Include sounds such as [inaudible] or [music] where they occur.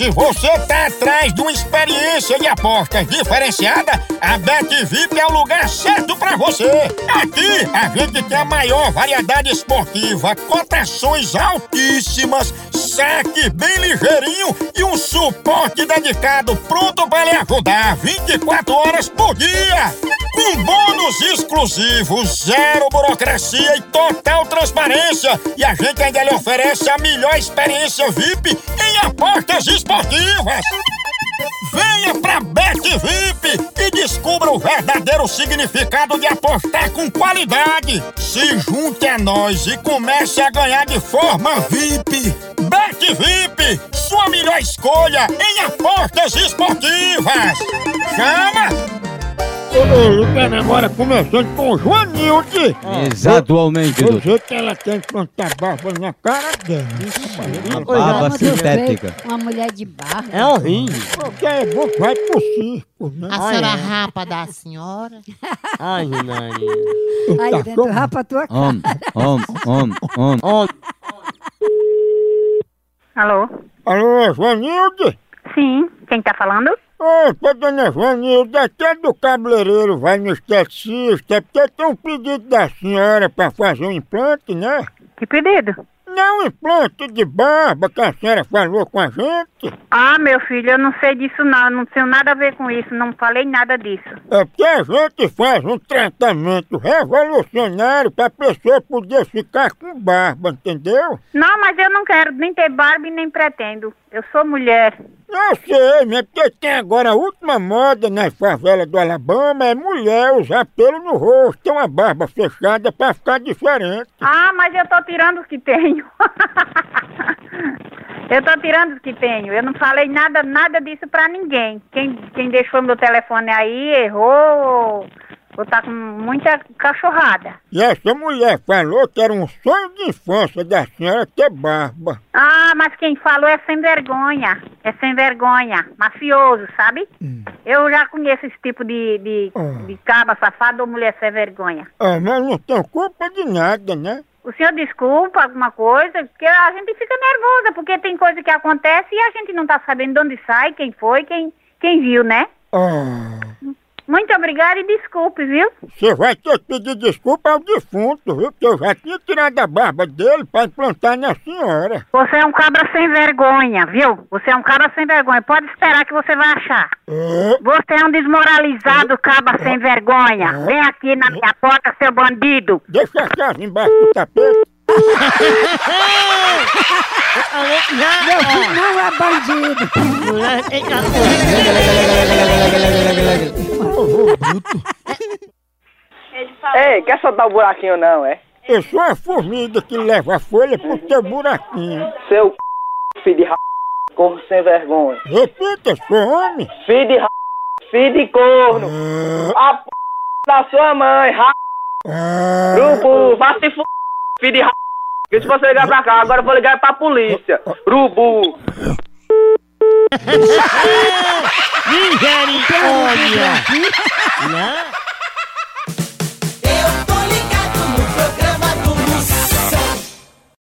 Se você tá atrás de uma experiência de apostas diferenciada, a BetVip é o lugar certo pra você. Aqui a gente tem a maior variedade esportiva, cotações altíssimas, saque bem ligeirinho e um suporte dedicado pronto para lhe ajudar 24 horas por dia. Com bônus exclusivos, zero burocracia e total transparência. E a gente ainda lhe oferece a melhor experiência VIP em apostas esportivas. Venha pra Bet VIP e descubra o verdadeiro significado de apostar com qualidade. Se junte a nós e comece a ganhar de forma VIP. Bet VIP, sua melhor escolha em apostas esportivas. Chama! Lucana agora começando com o Joanilde. Exatamente. Do jeito que ela tem que plantar barba na cara dela. Uma é, barba sintética. Uma mulher de barro. É horrível. Porque é bom que vai pro circo, né? A senhora rapa da senhora? Ai, Maria. Aí dentro como? rapa a tua cara. Om, om, om, om. Ó, Alô? Alô, Joanilde? Sim, quem tá falando? Ô, pô, dona Joanilde, aqui é do cabeleireiro, vai no esteticista, é porque tem um pedido da senhora pra fazer um implante, né? Que pedido? Não, um implante de barba que a senhora falou com a gente. Ah, meu filho, eu não sei disso não, não tenho nada a ver com isso, não falei nada disso. É porque a gente faz um tratamento revolucionário pra pessoa poder ficar com barba, entendeu? Não, mas eu não quero nem ter barba e nem pretendo. Eu sou mulher. Eu sei, né? Porque tem agora a última moda nas favelas do Alabama é mulher usar pelo no rosto, ter uma barba fechada pra ficar diferente. Ah, mas eu tô tirando os que tenho. [laughs] eu tô tirando os que tenho. Eu não falei nada, nada disso pra ninguém. Quem, quem deixou meu telefone aí errou ou tá com muita cachorrada. E essa mulher falou que era um sonho de infância da senhora ter barba. Ah, mas quem falou é sem vergonha. É sem vergonha. Mafioso, sabe? Eu já conheço esse tipo de, de, Ah. de caba safado ou mulher sem vergonha. Ah, mas não tem culpa de nada, né? O senhor desculpa alguma coisa? Porque a gente fica nervosa, porque tem coisa que acontece e a gente não tá sabendo de onde sai, quem foi, quem, quem viu, né? Ah, Muito obrigada e desculpe, viu? você vai ter que pedir desculpa ao defunto, viu? Porque eu já tinha tirado a barba dele pra implantar na senhora. Você é um cabra sem vergonha, viu? Você é um cabra sem vergonha. Pode esperar que você vai achar. É, Você é um desmoralizado cabra sem vergonha. Vem aqui na minha porta, seu bandido. deixa a chave embaixo do tapete. Meu filho não é bandido. Ei, quer soltar o buraquinho não, é? Eu sou a formiga que leva a folha pro teu buraquinho. Seu filho de r... corno sem vergonha. Repita, sou homem. Filho de r... filho de corno. A p... da sua mãe, r... Ah, Urubu, vá se f... filho de r... Porque se você ligar pra cá, agora eu vou ligar pra polícia. Urubu. [laughs] Nigéria! Olha!